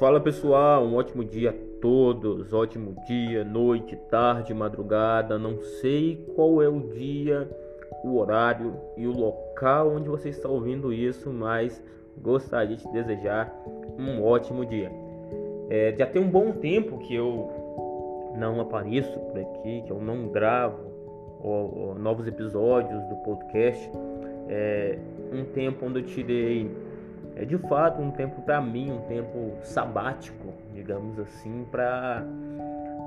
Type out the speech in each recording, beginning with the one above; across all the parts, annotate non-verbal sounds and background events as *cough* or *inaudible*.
Fala pessoal, um ótimo dia a todos, ótimo dia, noite, tarde, madrugada, não sei qual é o dia, o horário e o local onde você está ouvindo isso, mas gostaria de desejar um ótimo dia. É, já tem um bom tempo que eu não apareço por aqui, que eu não gravo novos episódios do podcast. É um tempo onde eu tirei é de fato um tempo para mim, um tempo sabático, digamos assim, para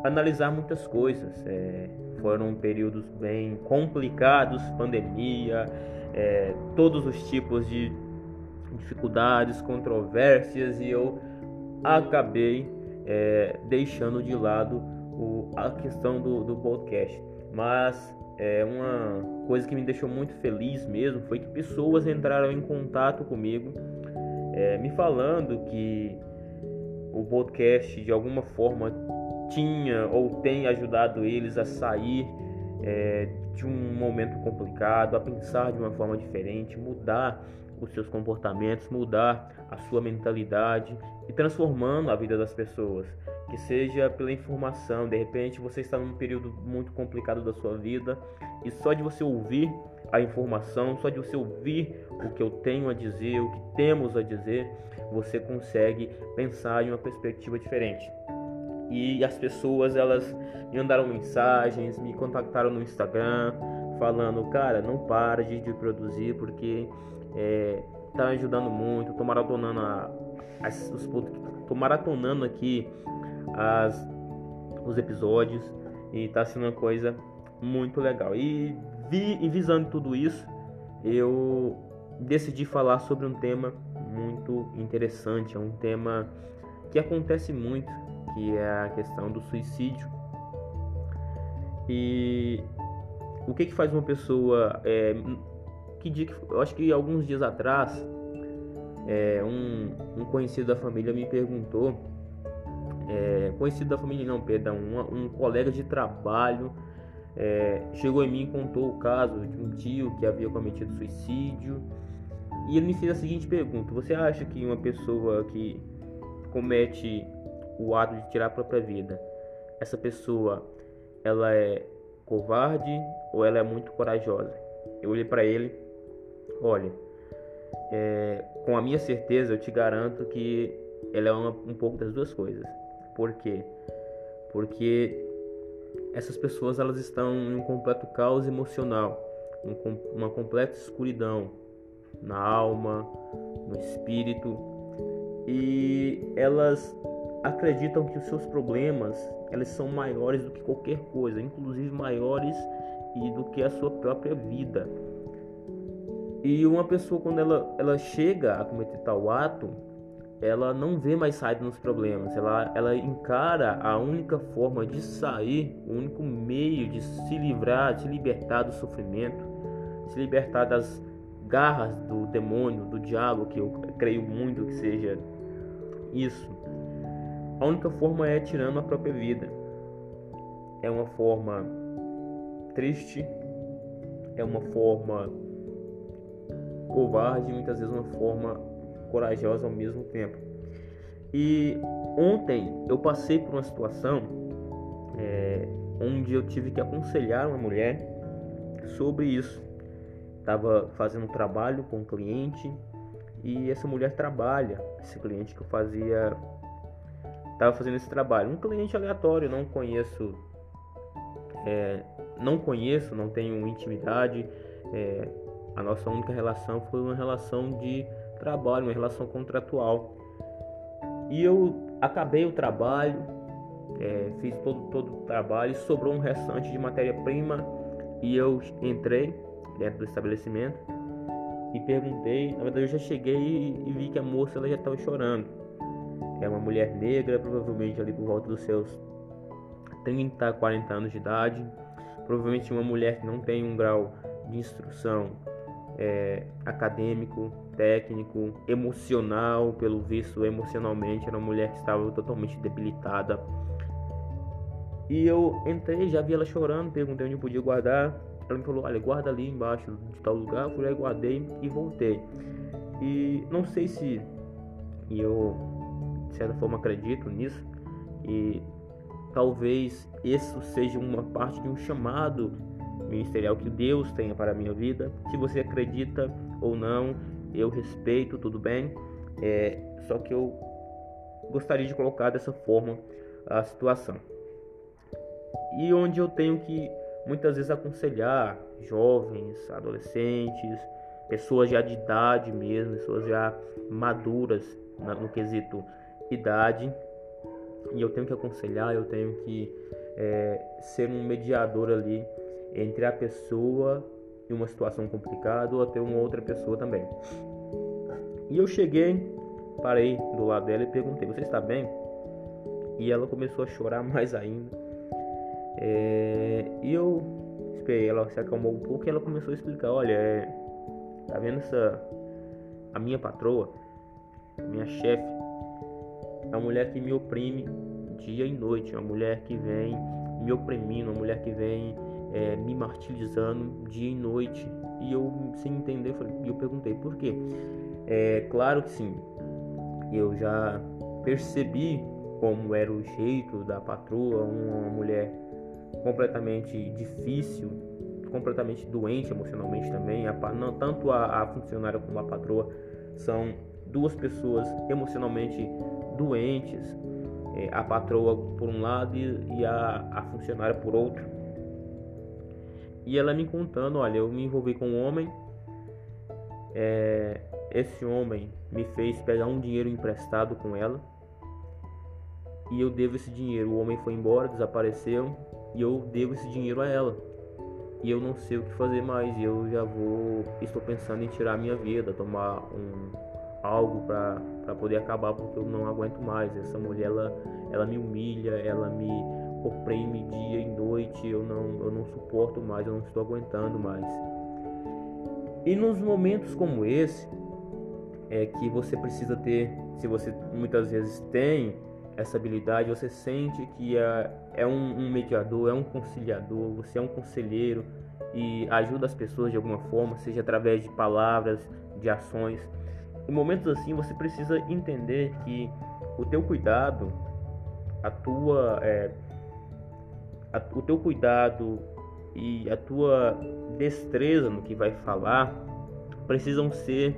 analisar muitas coisas. É, foram períodos bem complicados, pandemia, é, todos os tipos de dificuldades, controvérsias e eu acabei é, deixando de lado o, a questão do, do podcast. Mas é uma coisa que me deixou muito feliz mesmo foi que pessoas entraram em contato comigo é, me falando que o podcast de alguma forma tinha ou tem ajudado eles a sair é, de um momento complicado, a pensar de uma forma diferente, mudar os seus comportamentos, mudar a sua mentalidade e transformando a vida das pessoas. Que seja pela informação, de repente você está num período muito complicado da sua vida e só de você ouvir a informação, só de você ouvir o que eu tenho a dizer, o que temos a dizer, você consegue pensar em uma perspectiva diferente. E as pessoas elas me mandaram mensagens, me contactaram no Instagram, falando, cara, não para de, de produzir porque é, tá ajudando muito, tô maratonando a, as, os, tô maratonando aqui as, os episódios e tá sendo uma coisa muito legal. E vi, e visando tudo isso, eu decidi falar sobre um tema muito interessante, é um tema que acontece muito, que é a questão do suicídio. E o que que faz uma pessoa é, que dia que, eu acho que alguns dias atrás é, um, um, conhecido da família me perguntou é, conhecido da família não, perdão, um, um colega de trabalho é, chegou em mim e contou o caso de um tio que havia cometido suicídio. E ele me fez a seguinte pergunta: Você acha que uma pessoa que comete o ato de tirar a própria vida, essa pessoa ela é covarde ou ela é muito corajosa? Eu olhei para ele, olha, é, com a minha certeza eu te garanto que ela é uma, um pouco das duas coisas. Por quê? Porque essas pessoas elas estão em um completo caos emocional, uma completa escuridão na alma, no espírito, e elas acreditam que os seus problemas elas são maiores do que qualquer coisa, inclusive maiores e do que a sua própria vida. E uma pessoa quando ela, ela chega a cometer tal ato, ela não vê mais saída nos problemas, ela, ela encara a única forma de sair, o único meio de se livrar, de se libertar do sofrimento, se libertar das garras do demônio, do diabo, que eu creio muito que seja isso. A única forma é tirando a própria vida. É uma forma triste, é uma forma covarde, muitas vezes uma forma corajosa ao mesmo tempo. E ontem eu passei por uma situação é, onde eu tive que aconselhar uma mulher sobre isso. Estava fazendo um trabalho com um cliente e essa mulher trabalha, esse cliente que eu fazia, estava fazendo esse trabalho. Um cliente aleatório, não conheço, é, não conheço, não tenho intimidade. É, a nossa única relação foi uma relação de trabalho, uma relação contratual. E eu acabei o trabalho, é, fiz todo, todo o trabalho, sobrou um restante de matéria-prima e eu entrei dentro do estabelecimento e perguntei, na verdade eu já cheguei e, e vi que a moça ela já estava chorando. É uma mulher negra, provavelmente ali por volta dos seus 30, 40 anos de idade, provavelmente uma mulher que não tem um grau de instrução é, acadêmico, técnico, emocional, pelo visto, emocionalmente, era uma mulher que estava totalmente debilitada. E eu entrei, já vi ela chorando, perguntei onde eu podia guardar. Ela me falou: Olha, guarda ali embaixo de tal lugar. Eu fui lá e guardei e voltei. E não sei se eu de certa forma acredito nisso e talvez isso seja uma parte de um chamado ministerial que Deus tenha para a minha vida. Se você acredita ou não, eu respeito, tudo bem. É, só que eu gostaria de colocar dessa forma a situação. E onde eu tenho que muitas vezes aconselhar jovens, adolescentes, pessoas já de idade mesmo, pessoas já maduras no quesito idade, e eu tenho que aconselhar, eu tenho que é, ser um mediador ali entre a pessoa e uma situação complicada ou até uma outra pessoa também. E eu cheguei, parei do lado dela e perguntei: Você está bem? E ela começou a chorar *laughs* mais ainda. É, e eu esperei, ela se acalmou um pouco e ela começou a explicar: Olha, é, tá vendo essa. A minha patroa, a minha chefe, uma mulher que me oprime dia e noite, uma mulher que vem me oprimindo, uma mulher que vem é, me martirizando dia e noite. E eu, sem entender, eu, eu perguntei por quê. É claro que sim, eu já percebi como era o jeito da patroa, uma mulher completamente difícil, completamente doente emocionalmente também. A, não, tanto a, a funcionária como a patroa são duas pessoas emocionalmente doentes. É, a patroa por um lado e, e a, a funcionária por outro. E ela me contando, olha, eu me envolvi com um homem, é, esse homem me fez pegar um dinheiro emprestado com ela e eu devo esse dinheiro. O homem foi embora, desapareceu e eu devo esse dinheiro a ela. E eu não sei o que fazer mais. Eu já vou, estou pensando em tirar minha vida, tomar um algo para poder acabar porque eu não aguento mais. Essa mulher ela, ela me humilha, ela me oprime dia e noite. Eu não, eu não suporto mais, eu não estou aguentando mais. E nos momentos como esse, é que você precisa ter, se você muitas vezes tem essa habilidade, você sente que é, é um, um mediador, é um conciliador, você é um conselheiro e ajuda as pessoas de alguma forma, seja através de palavras, de ações. Em momentos assim, você precisa entender que o teu cuidado, a tua, é, o teu cuidado e a tua destreza no que vai falar precisam ser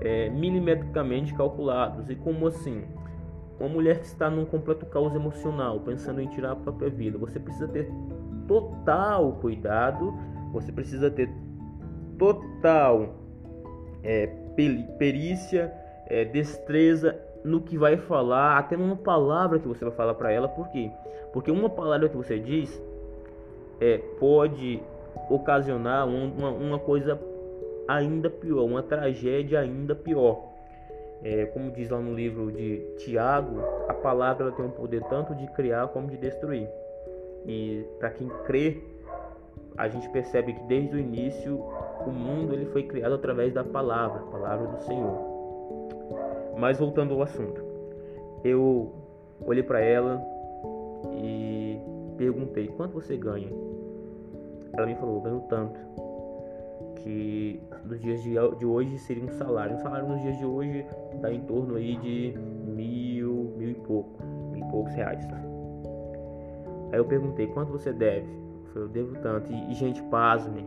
é, milimetricamente calculados. E como assim? Uma mulher que está num completo caos emocional, pensando em tirar a própria vida, você precisa ter total cuidado, você precisa ter total é, perícia, é, destreza no que vai falar, até numa palavra que você vai falar para ela, por quê? Porque uma palavra que você diz é, pode ocasionar uma, uma coisa ainda pior, uma tragédia ainda pior. É, como diz lá no livro de Tiago, a palavra ela tem um poder tanto de criar como de destruir. E para quem crê, a gente percebe que desde o início o mundo ele foi criado através da palavra, a palavra do Senhor. Mas voltando ao assunto, eu olhei para ela e perguntei: quanto você ganha? Ela me falou: eu ganho tanto que nos dias de, hoje seria um salário. Um salário nos dias de hoje está em torno aí de mil, mil e pouco, mil e poucos reais. Aí eu perguntei, quanto você deve? Eu eu devo tanto. E, e gente, pasmem,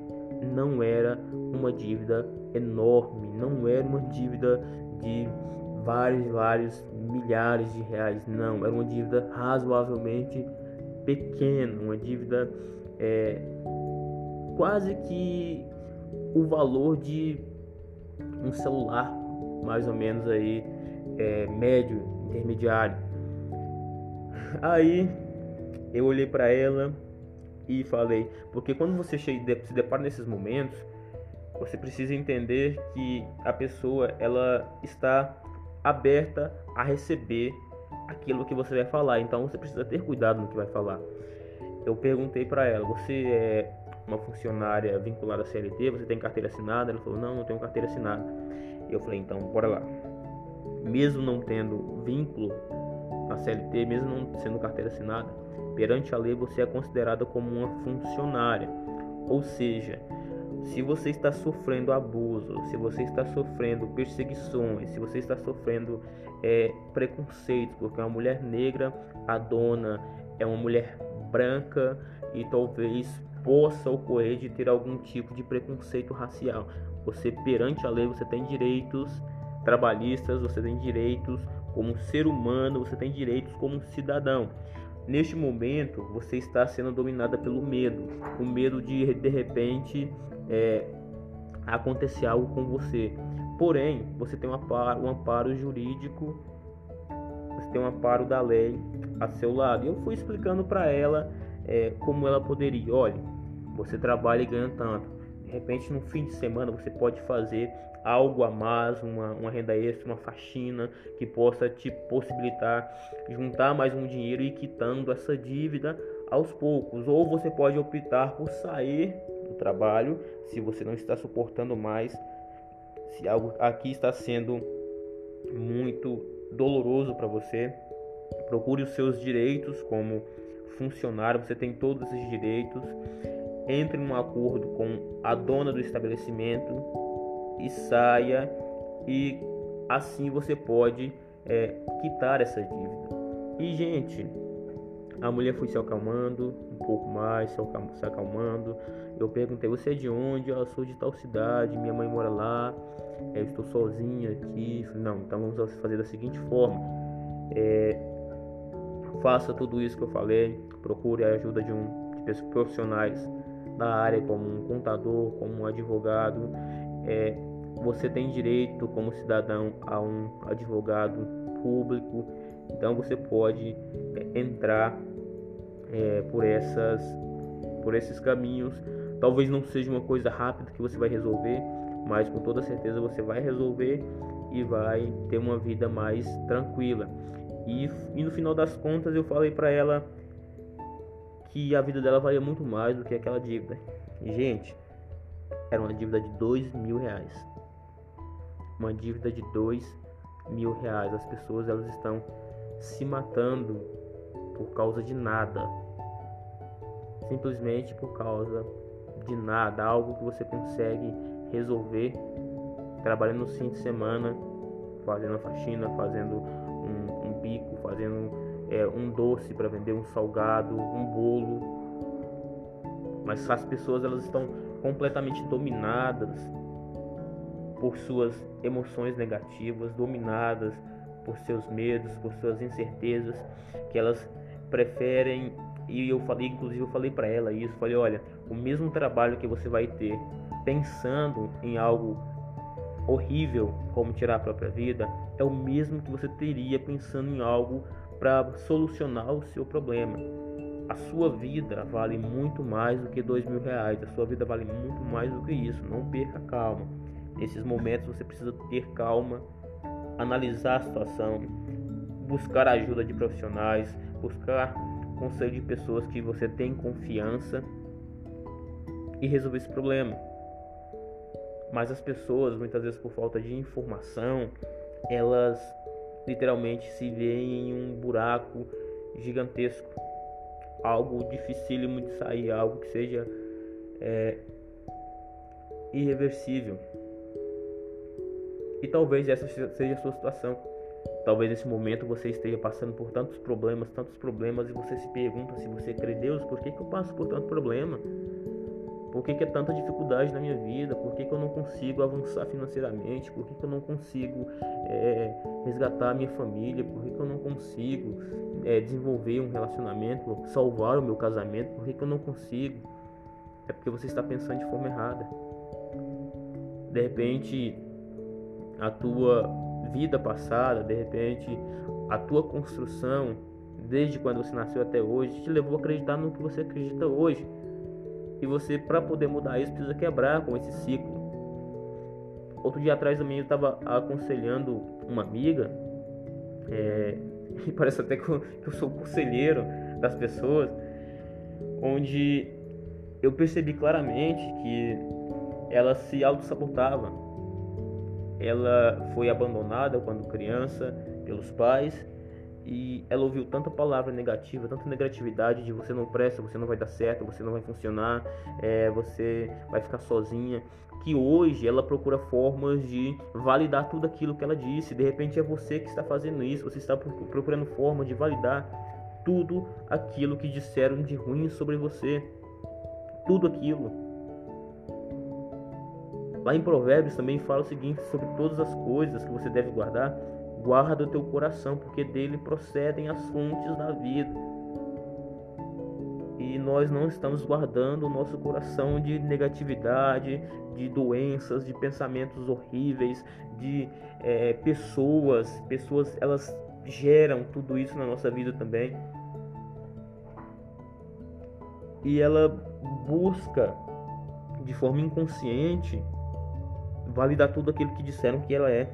não era uma dívida enorme, não era uma dívida de vários, vários milhares de reais, não, era uma dívida razoavelmente pequena, uma dívida é, quase que o valor de um celular, mais ou menos aí, é, médio, intermediário. Aí eu olhei para ela e falei, porque quando você se depara nesses momentos, você precisa entender que a pessoa ela está aberta a receber aquilo que você vai falar, então você precisa ter cuidado no que vai falar. Eu perguntei para ela, você é uma funcionária vinculada à CLT, você tem carteira assinada? Ela falou, não, não tenho carteira assinada. Eu falei, então, bora lá. Mesmo não tendo vínculo à CLT, mesmo não sendo carteira assinada, perante a lei você é considerada como uma funcionária. Ou seja, Se você está sofrendo abuso, se você está sofrendo perseguições, se você está sofrendo é, preconceitos, porque uma mulher negra, a dona é uma mulher branca e talvez possa ocorrer de ter algum tipo de preconceito racial. Você perante a lei você tem direitos trabalhistas, você tem direitos como ser humano, você tem direitos como cidadão. Neste momento, você está sendo dominada pelo medo, o medo de de repente é, acontecer algo com você. Porém, você tem um amparo, um amparo jurídico, você tem um amparo da lei a seu lado. Eu fui explicando para ela é, como ela poderia. Olha, você trabalha e ganha tanto. De repente, no fim de semana, você pode fazer algo a mais, uma, uma renda extra, uma faxina que possa te possibilitar juntar mais um dinheiro e quitando essa dívida aos poucos. Ou você pode optar por sair trabalho se você não está suportando mais, se algo aqui está sendo muito doloroso para você. Procure os seus direitos como funcionário, você tem todos esses direitos. Entre em um acordo com a dona do estabelecimento e saia e assim você pode é, quitar essa dívida. E gente, a mulher foi se acalmando um pouco mais, se acalmando. Eu perguntei: Você é de onde? Eu sou de tal cidade, minha mãe mora lá, eu estou sozinha aqui. Não, então vamos fazer da seguinte forma: é, faça tudo isso que eu falei, procure a ajuda de um de profissionais da área, como um contador, como um advogado. É, você tem direito como cidadão a um advogado público, então você pode entrar é, por essas por esses caminhos. Talvez não seja uma coisa rápida que você vai resolver, mas com toda certeza você vai resolver e vai ter uma vida mais tranquila. E, e no final das contas eu falei para ela que a vida dela valia muito mais do que aquela dívida. E, gente, era uma dívida de dois mil reais uma dívida de dois mil reais. As pessoas elas estão se matando por causa de nada, simplesmente por causa de nada, algo que você consegue resolver trabalhando no fim de semana, fazendo a faxina, fazendo um, um bico, fazendo é, um doce para vender, um salgado, um bolo. Mas as pessoas elas estão completamente dominadas por suas emoções negativas, dominadas por seus medos, por suas incertezas, que elas preferem e eu falei, inclusive eu falei para ela isso, falei, olha, o mesmo trabalho que você vai ter pensando em algo horrível como tirar a própria vida, é o mesmo que você teria pensando em algo para solucionar o seu problema. A sua vida vale muito mais do que dois mil reais. A sua vida vale muito mais do que isso. Não perca calma. Nesses momentos você precisa ter calma, analisar a situação, buscar ajuda de profissionais, buscar conselho de pessoas que você tem confiança e resolver esse problema. Mas as pessoas, muitas vezes por falta de informação, elas literalmente se veem em um buraco gigantesco, algo dificílimo de sair, algo que seja é, irreversível. E talvez essa seja a sua situação. Talvez nesse momento você esteja passando por tantos problemas, tantos problemas, e você se pergunta se você crê em Deus, por que, que eu passo por tanto problema? Por que, que é tanta dificuldade na minha vida? Por que, que eu não consigo avançar financeiramente? Por que, que eu não consigo é, resgatar a minha família? Por que, que eu não consigo é, desenvolver um relacionamento, salvar o meu casamento? Por que, que eu não consigo? É porque você está pensando de forma errada. De repente, a tua vida passada, de repente a tua construção, desde quando você nasceu até hoje, te levou a acreditar no que você acredita hoje. E você, para poder mudar isso, precisa quebrar com esse ciclo. Outro dia atrás também eu estava aconselhando uma amiga, é, *laughs* e parece até que eu, que eu sou conselheiro das pessoas, onde eu percebi claramente que ela se auto-sabotava ela foi abandonada quando criança pelos pais e ela ouviu tanta palavra negativa, tanta negatividade de você não presta, você não vai dar certo, você não vai funcionar, é, você vai ficar sozinha, que hoje ela procura formas de validar tudo aquilo que ela disse. De repente é você que está fazendo isso, você está procurando formas de validar tudo aquilo que disseram de ruim sobre você. Tudo aquilo. Lá em Provérbios também fala o seguinte sobre todas as coisas que você deve guardar Guarda o teu coração, porque dele procedem as fontes da vida. E nós não estamos guardando o nosso coração de negatividade, de doenças, de pensamentos horríveis, de é, pessoas. Pessoas, elas geram tudo isso na nossa vida também. E ela busca de forma inconsciente validar tudo aquilo que disseram que ela é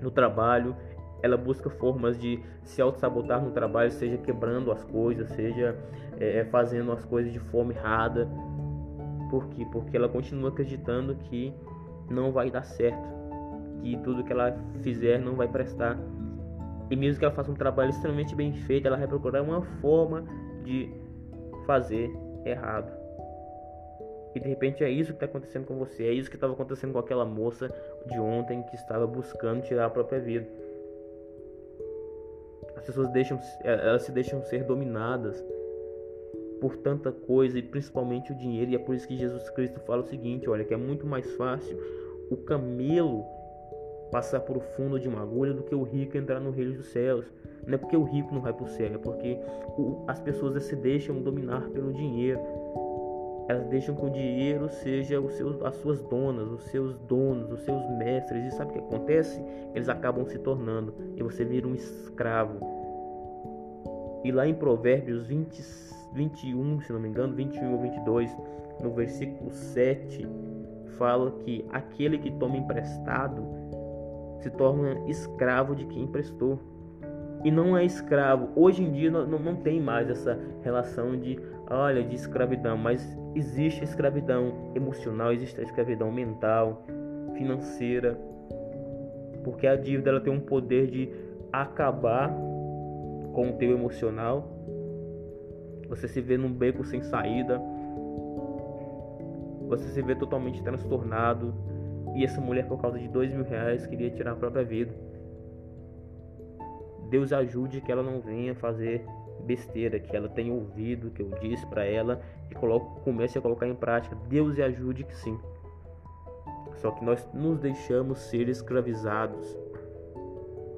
no trabalho, ela busca formas de se auto-sabotar no trabalho, seja quebrando as coisas, seja é, é, fazendo as coisas de forma errada. Por quê? Porque ela continua acreditando que não vai dar certo, que tudo que ela fizer não vai prestar. E mesmo que ela faça um trabalho extremamente bem feito, ela vai procurar uma forma de fazer errado. E de repente é isso que está acontecendo com você, é isso que estava acontecendo com aquela moça de ontem que estava buscando tirar a própria vida. As pessoas deixam, é, elas se deixam ser dominadas por tanta coisa e principalmente o dinheiro. E é por isso que Jesus Cristo fala o seguinte: olha, que é muito mais fácil o camelo passar por o fundo de uma agulha do que o rico entrar no reino dos céus. Não é porque o rico não vai para o céu, é porque as pessoas se deixam dominar pelo dinheiro elas deixam que o dinheiro seja os seus, as suas donas, os seus donos, os seus mestres. E sabe o que acontece? Eles acabam se tornando e você vira um escravo. E lá em Provérbios 20, 21, se não me engano, 21 ou 22, no versículo 7, fala que aquele que toma emprestado se torna escravo de quem emprestou. E não é escravo. Hoje em dia não, não tem mais essa relação de olha, de escravidão, mas existe a escravidão emocional, existe a escravidão mental, financeira, porque a dívida ela tem um poder de acabar com o teu emocional. Você se vê num beco sem saída, você se vê totalmente transtornado. E essa mulher, por causa de dois mil reais, queria tirar a própria vida. Deus ajude que ela não venha fazer besteira que ela tem ouvido, que eu disse para ela e coloque, comece a colocar em prática. Deus e ajude que sim. Só que nós nos deixamos ser escravizados.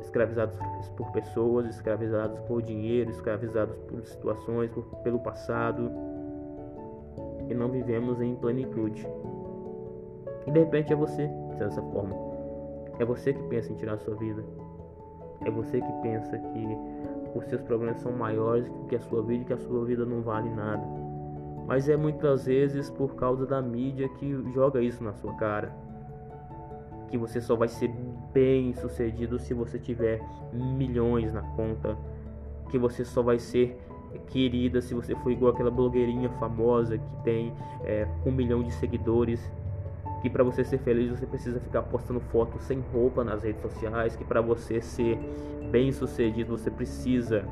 Escravizados por pessoas, escravizados por dinheiro, escravizados por situações, por, pelo passado. E não vivemos em plenitude. E de repente é você dessa forma. É você que pensa em tirar a sua vida. É você que pensa que os seus problemas são maiores que a sua vida e que a sua vida não vale nada. Mas é muitas vezes por causa da mídia que joga isso na sua cara. Que você só vai ser bem sucedido se você tiver milhões na conta. Que você só vai ser querida se você for igual aquela blogueirinha famosa que tem é, um milhão de seguidores que para você ser feliz você precisa ficar postando fotos sem roupa nas redes sociais, que para você ser bem sucedido você precisa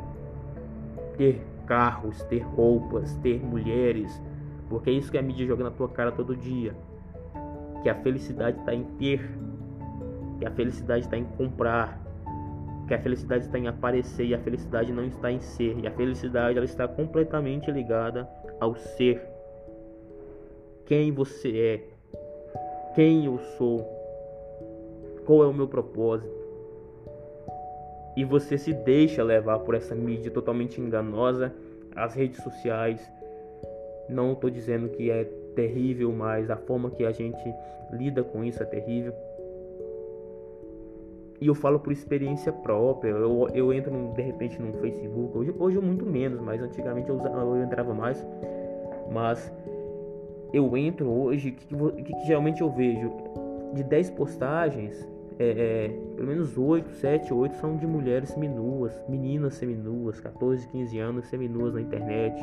ter carros, ter roupas, ter mulheres, porque é isso que a mídia joga na tua cara todo dia. Que a felicidade está em ter, que a felicidade está em comprar, que a felicidade está em aparecer e a felicidade não está em ser. E a felicidade ela está completamente ligada ao ser. Quem você é, quem eu sou, qual é o meu propósito. E você se deixa levar por essa mídia totalmente enganosa, as redes sociais. Não estou dizendo que é terrível, mas a forma que a gente lida com isso é terrível. E eu falo por experiência própria. Eu, eu entro de repente no Facebook. Hoje, hoje muito menos, mas antigamente eu, eu entrava mais. Mas eu entro hoje, que, que, que geralmente eu vejo de 10 postagens, é, é, pelo menos 8, 7, 8 são de mulheres seminuas, meninas seminuas, 14, 15 anos seminuas na internet,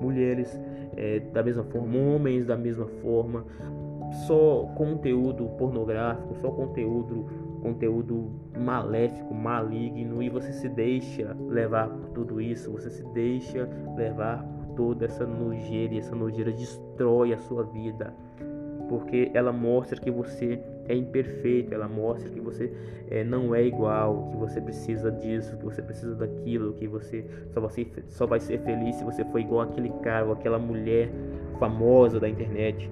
mulheres é, da mesma forma, homens da mesma forma, só conteúdo pornográfico, só conteúdo conteúdo maléfico, maligno e você se deixa levar por tudo isso, você se deixa levar por toda essa nojeira essa nojeira destrói a sua vida porque ela mostra que você é imperfeito, ela mostra que você é, não é igual, que você precisa disso, que você precisa daquilo, que você só ser, só vai ser feliz se você for igual aquele cara ou aquela mulher famosa da internet.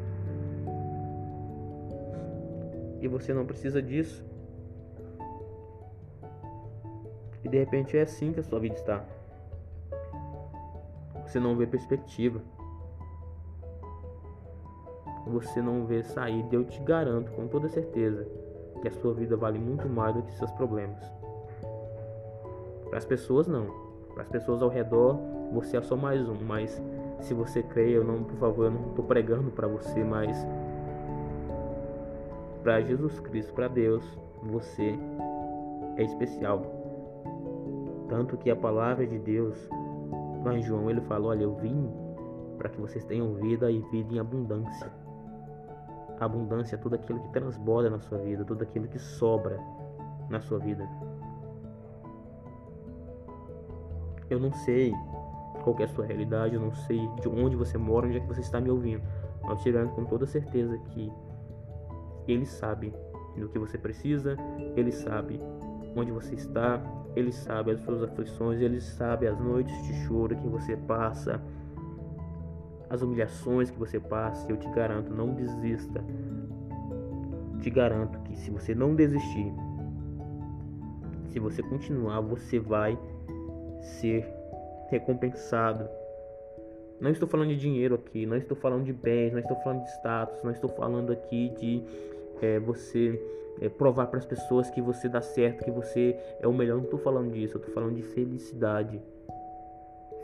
E você não precisa disso. E de repente é assim que a sua vida está. Você não vê perspectiva você não vê saída, eu te garanto com toda certeza que a sua vida vale muito mais do que seus problemas. Para as pessoas não. Para as pessoas ao redor, você é só mais um, mas se você crê, eu não, por favor, eu não estou pregando para você, mas para Jesus Cristo, para Deus, você é especial. Tanto que a palavra de Deus, lá em João, ele falou: Olha, eu vim para que vocês tenham vida e vida em abundância abundância, tudo aquilo que transborda na sua vida, tudo aquilo que sobra na sua vida. Eu não sei qual é a sua realidade, eu não sei de onde você mora, onde é que você está me ouvindo. Mas te com toda certeza que Ele sabe do que você precisa, Ele sabe onde você está, Ele sabe as suas aflições, Ele sabe as noites de choro que você passa, as humilhações que você passa, eu te garanto, não desista. Te garanto que se você não desistir, se você continuar, você vai ser recompensado. Não estou falando de dinheiro aqui, não estou falando de bens, não estou falando de status, não estou falando aqui de é, você é, provar para as pessoas que você dá certo, que você é o melhor. Não estou falando disso, eu estou falando de felicidade.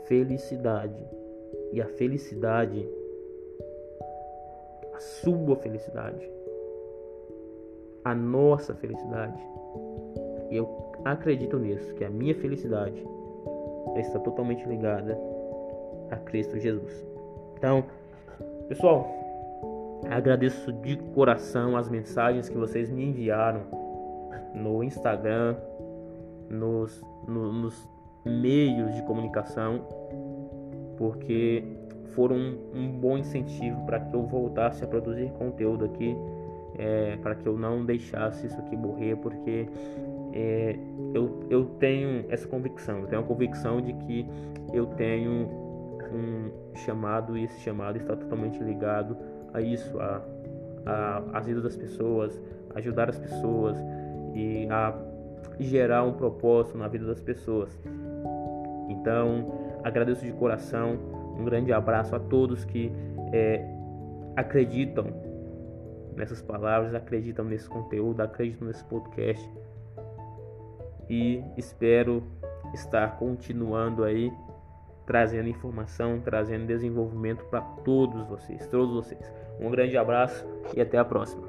Felicidade e a felicidade, a sua felicidade, a nossa felicidade. E eu acredito nisso, que a minha felicidade está totalmente ligada a Cristo Jesus. Então, pessoal, agradeço de coração as mensagens que vocês me enviaram no Instagram, nos, no, nos meios de comunicação porque foram um, bom incentivo para que eu voltasse a produzir conteúdo aqui, é, para que eu não deixasse isso aqui morrer, porque é, eu, eu tenho essa convicção, eu tenho a convicção de que eu tenho um chamado e esse chamado está totalmente ligado a isso, a, a, a vida das pessoas, ajudar as pessoas e a gerar um propósito na vida das pessoas. Então, Agradeço de coração. Um grande abraço a todos que é, acreditam nessas palavras, acreditam nesse conteúdo, acreditam nesse podcast. E espero estar continuando aí trazendo informação, trazendo desenvolvimento para todos vocês, todos vocês. Um grande abraço e até a próxima.